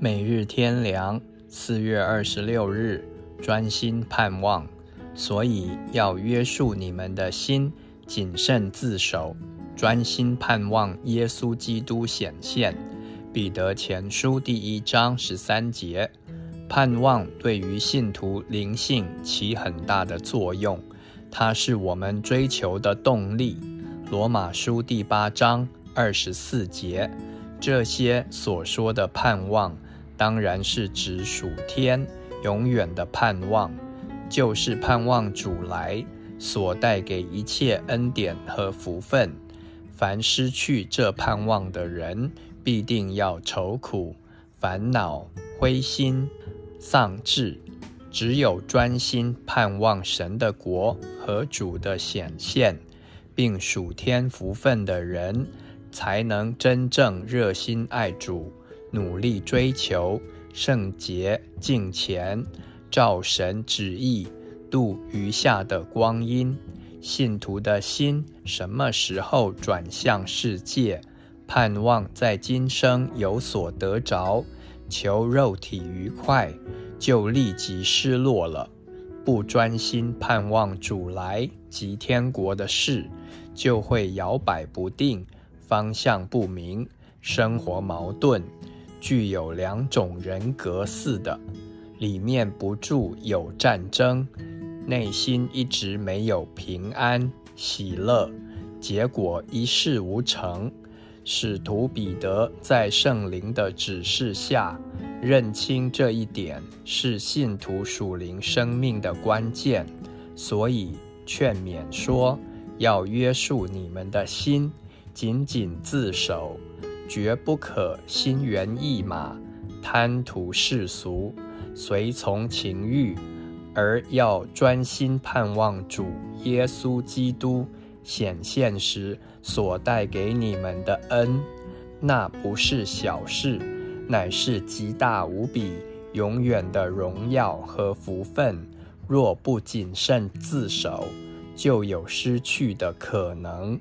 每日天良，四月二十六日，专心盼望，所以要约束你们的心，谨慎自守，专心盼望耶稣基督显现。彼得前书第一章十三节，盼望对于信徒灵性起很大的作用，它是我们追求的动力。罗马书第八章二十四节，这些所说的盼望。当然是指属天永远的盼望，就是盼望主来所带给一切恩典和福分。凡失去这盼望的人，必定要愁苦、烦恼、灰心、丧志。只有专心盼望神的国和主的显现，并属天福分的人，才能真正热心爱主。努力追求圣洁、敬虔，照神旨意度余下的光阴。信徒的心什么时候转向世界，盼望在今生有所得着，求肉体愉快，就立即失落了。不专心盼望主来及天国的事，就会摇摆不定，方向不明，生活矛盾。具有两种人格似的，里面不住有战争，内心一直没有平安喜乐，结果一事无成。使徒彼得在圣灵的指示下，认清这一点是信徒属灵生命的关键，所以劝勉说：要约束你们的心，紧紧自守。绝不可心猿意马，贪图世俗，随从情欲，而要专心盼望主耶稣基督显现时所带给你们的恩。那不是小事，乃是极大无比、永远的荣耀和福分。若不谨慎自守，就有失去的可能。